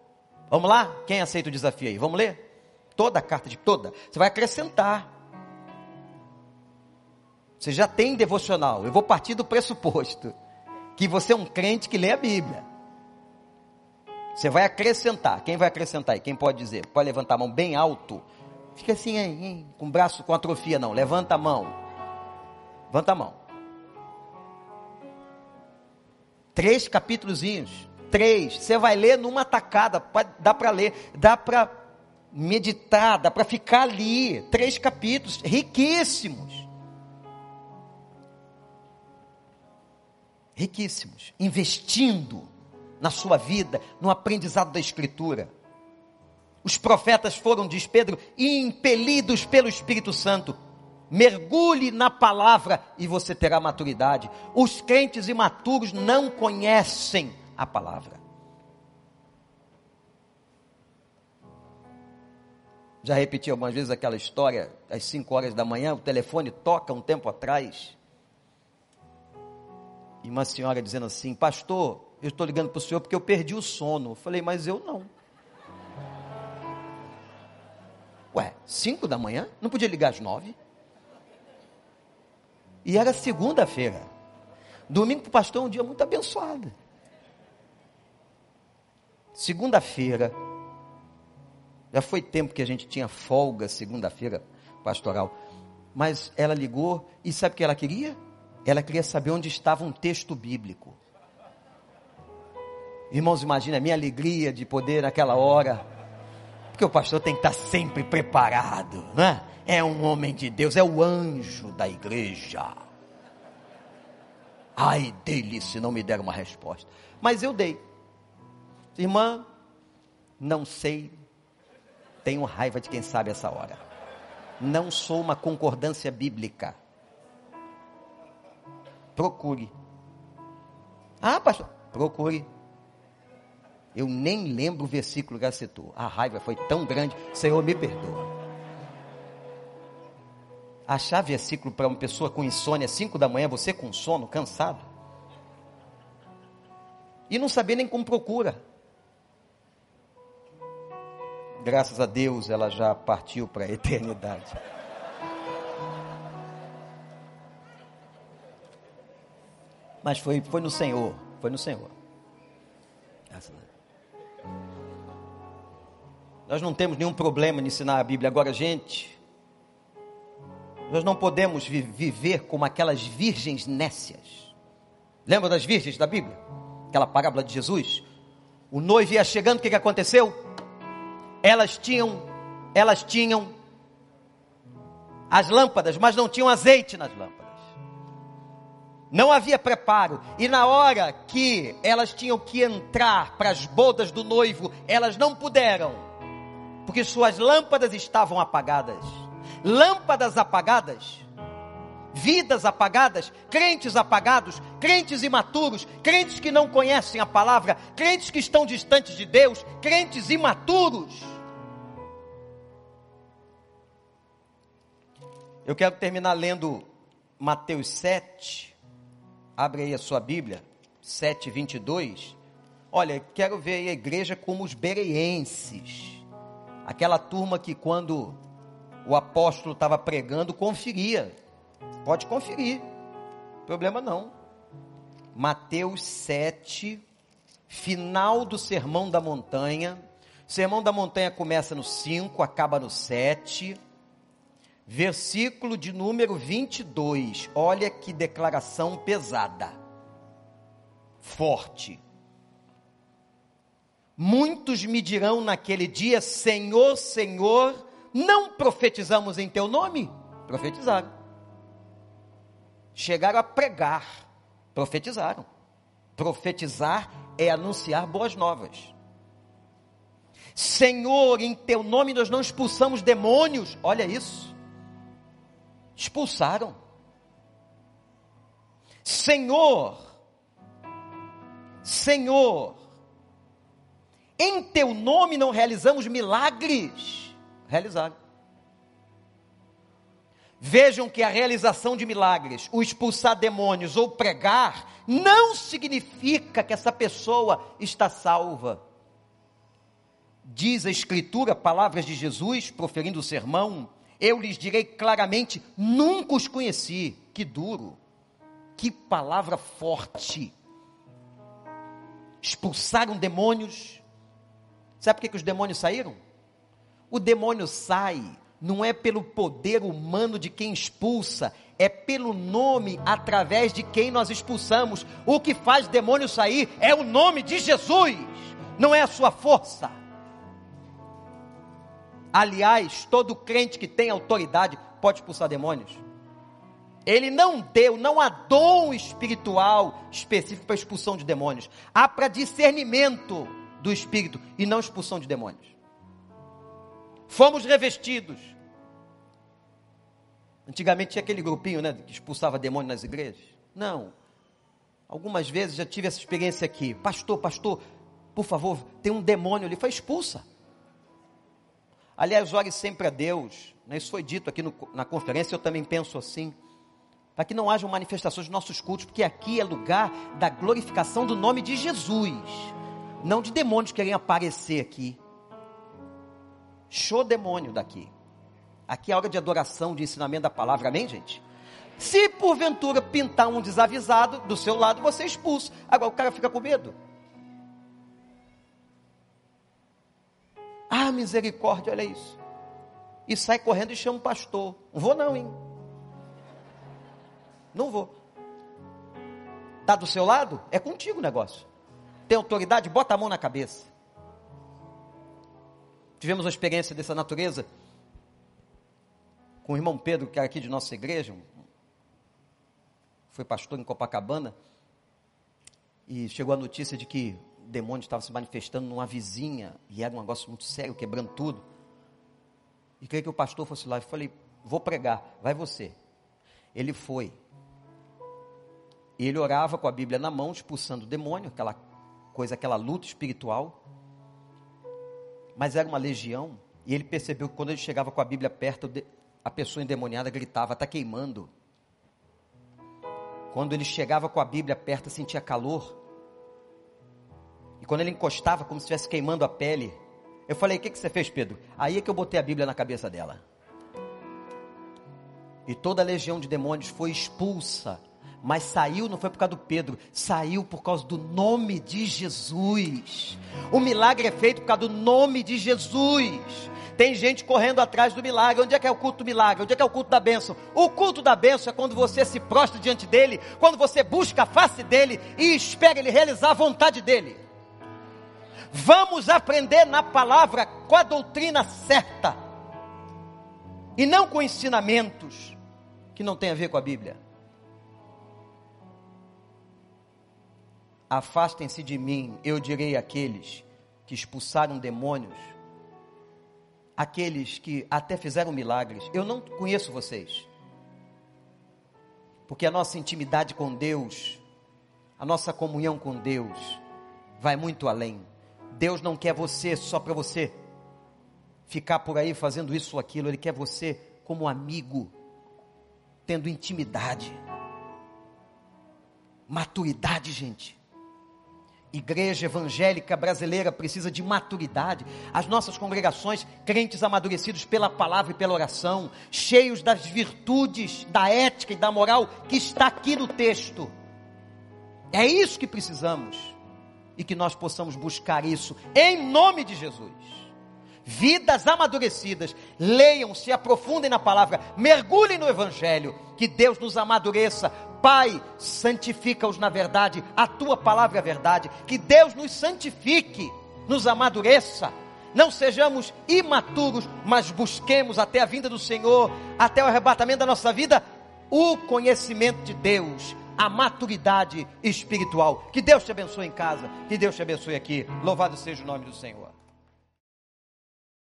Vamos lá? Quem aceita o desafio aí? Vamos ler? Toda a carta de toda. Você vai acrescentar. Você já tem devocional. Eu vou partir do pressuposto que você é um crente que lê a Bíblia. Você vai acrescentar. Quem vai acrescentar aí? Quem pode dizer? Pode levantar a mão bem alto. Fica assim, hein, hein, com o braço com atrofia, não. Levanta a mão. Levanta a mão. Três capítulozinhos. Três. Você vai ler numa tacada. Dá para ler. Dá para meditar. Dá para ficar ali. Três capítulos riquíssimos. riquíssimos, investindo na sua vida, no aprendizado da Escritura. Os profetas foram, diz Pedro, impelidos pelo Espírito Santo. Mergulhe na palavra e você terá maturidade. Os crentes imaturos não conhecem a palavra. Já repeti algumas vezes aquela história, às 5 horas da manhã, o telefone toca um tempo atrás e uma senhora dizendo assim: Pastor, eu estou ligando para o senhor porque eu perdi o sono. Eu falei, mas eu não. Ué, cinco da manhã? Não podia ligar às nove? E era segunda-feira. Domingo para o pastor é um dia muito abençoado. Segunda-feira. Já foi tempo que a gente tinha folga segunda-feira pastoral. Mas ela ligou e sabe o que ela queria? Ela queria saber onde estava um texto bíblico. Irmãos, imagina a minha alegria de poder naquela hora. Porque o pastor tem que estar sempre preparado, né? É um homem de Deus, é o anjo da igreja. Ai dele se não me der uma resposta. Mas eu dei. Irmã, não sei. Tenho raiva de quem sabe essa hora. Não sou uma concordância bíblica. Procure. Ah, pastor, procure. Eu nem lembro o versículo que ela citou. A raiva foi tão grande, Senhor, me perdoa. Achar versículo para uma pessoa com insônia, 5 da manhã, você com sono, cansado. E não saber nem como procura. Graças a Deus ela já partiu para a eternidade. Mas foi, foi no Senhor. Foi no Senhor. Nós não temos nenhum problema em ensinar a Bíblia. Agora, gente, nós não podemos vi viver como aquelas virgens nécias. Lembra das virgens da Bíblia? Aquela parábola de Jesus? O noivo ia chegando, o que, que aconteceu? Elas tinham, elas tinham as lâmpadas, mas não tinham azeite nas lâmpadas. Não havia preparo. E na hora que elas tinham que entrar para as bodas do noivo, elas não puderam, porque suas lâmpadas estavam apagadas. Lâmpadas apagadas, vidas apagadas, crentes apagados, crentes imaturos, crentes que não conhecem a palavra, crentes que estão distantes de Deus, crentes imaturos. Eu quero terminar lendo Mateus 7. Abre aí a sua Bíblia, 7, 22. Olha, quero ver a igreja como os bereienses. Aquela turma que quando o apóstolo estava pregando, conferia. Pode conferir. Problema não. Mateus 7, final do Sermão da Montanha. Sermão da Montanha começa no 5, acaba no 7. Versículo de número 22. Olha que declaração pesada. Forte. Muitos me dirão naquele dia: Senhor, Senhor, não profetizamos em teu nome? Profetizaram. Chegaram a pregar, profetizaram. Profetizar é anunciar boas novas. Senhor, em teu nome nós não expulsamos demônios. Olha isso. Expulsaram. Senhor, Senhor, em teu nome não realizamos milagres. Realizaram. Vejam que a realização de milagres, o expulsar demônios ou pregar, não significa que essa pessoa está salva. Diz a Escritura, palavras de Jesus, proferindo o sermão, eu lhes direi claramente: nunca os conheci. Que duro, que palavra forte. Expulsaram demônios. Sabe por que, que os demônios saíram? O demônio sai não é pelo poder humano de quem expulsa, é pelo nome através de quem nós expulsamos. O que faz demônio sair é o nome de Jesus, não é a sua força. Aliás, todo crente que tem autoridade pode expulsar demônios. Ele não deu, não há dom espiritual específico para expulsão de demônios. Há para discernimento do espírito e não expulsão de demônios. Fomos revestidos. Antigamente tinha aquele grupinho, né, que expulsava demônio nas igrejas. Não. Algumas vezes já tive essa experiência aqui. Pastor, pastor, por favor, tem um demônio ali. Foi expulsa. Aliás, ore sempre a Deus. Né? Isso foi dito aqui no, na conferência, eu também penso assim. Para que não hajam manifestações dos nossos cultos, porque aqui é lugar da glorificação do nome de Jesus. Não de demônios querem aparecer aqui. Show demônio daqui. Aqui é hora de adoração, de ensinamento da palavra, amém, gente? Se porventura pintar um desavisado do seu lado, você expulsa. Agora o cara fica com medo. Ah, misericórdia, olha isso. E sai correndo e chama o pastor. Não vou não, hein? Não vou. Está do seu lado? É contigo o negócio. Tem autoridade? Bota a mão na cabeça tivemos uma experiência dessa natureza com o irmão Pedro, que era aqui de nossa igreja, foi pastor em Copacabana, e chegou a notícia de que demônio estava se manifestando numa vizinha, e era um negócio muito sério, quebrando tudo. E queria que o pastor fosse lá, eu falei, vou pregar, vai você. Ele foi. Ele orava com a Bíblia na mão, expulsando o demônio, aquela coisa, aquela luta espiritual mas era uma legião, e ele percebeu que quando ele chegava com a Bíblia perto, a pessoa endemoniada gritava: está queimando. Quando ele chegava com a Bíblia perto, sentia calor. E quando ele encostava, como se estivesse queimando a pele. Eu falei: O que, que você fez, Pedro? Aí é que eu botei a Bíblia na cabeça dela. E toda a legião de demônios foi expulsa mas saiu não foi por causa do Pedro, saiu por causa do nome de Jesus. O milagre é feito por causa do nome de Jesus. Tem gente correndo atrás do milagre. Onde é que é o culto do milagre? Onde é que é o culto da bênção? O culto da bênção é quando você se prostra diante dele, quando você busca a face dele e espera ele realizar a vontade dele. Vamos aprender na palavra com a doutrina certa e não com ensinamentos que não têm a ver com a Bíblia. Afastem-se de mim, eu direi àqueles que expulsaram demônios, aqueles que até fizeram milagres. Eu não conheço vocês. Porque a nossa intimidade com Deus, a nossa comunhão com Deus, vai muito além. Deus não quer você só para você ficar por aí fazendo isso ou aquilo, Ele quer você como amigo, tendo intimidade. Maturidade, gente. Igreja evangélica brasileira precisa de maturidade. As nossas congregações, crentes amadurecidos pela palavra e pela oração, cheios das virtudes, da ética e da moral que está aqui no texto. É isso que precisamos. E que nós possamos buscar isso em nome de Jesus. Vidas amadurecidas, leiam, se aprofundem na palavra, mergulhem no Evangelho, que Deus nos amadureça Pai, santifica-os na verdade, a tua palavra é verdade. Que Deus nos santifique, nos amadureça. Não sejamos imaturos, mas busquemos até a vinda do Senhor, até o arrebatamento da nossa vida, o conhecimento de Deus, a maturidade espiritual. Que Deus te abençoe em casa, que Deus te abençoe aqui. Louvado seja o nome do Senhor.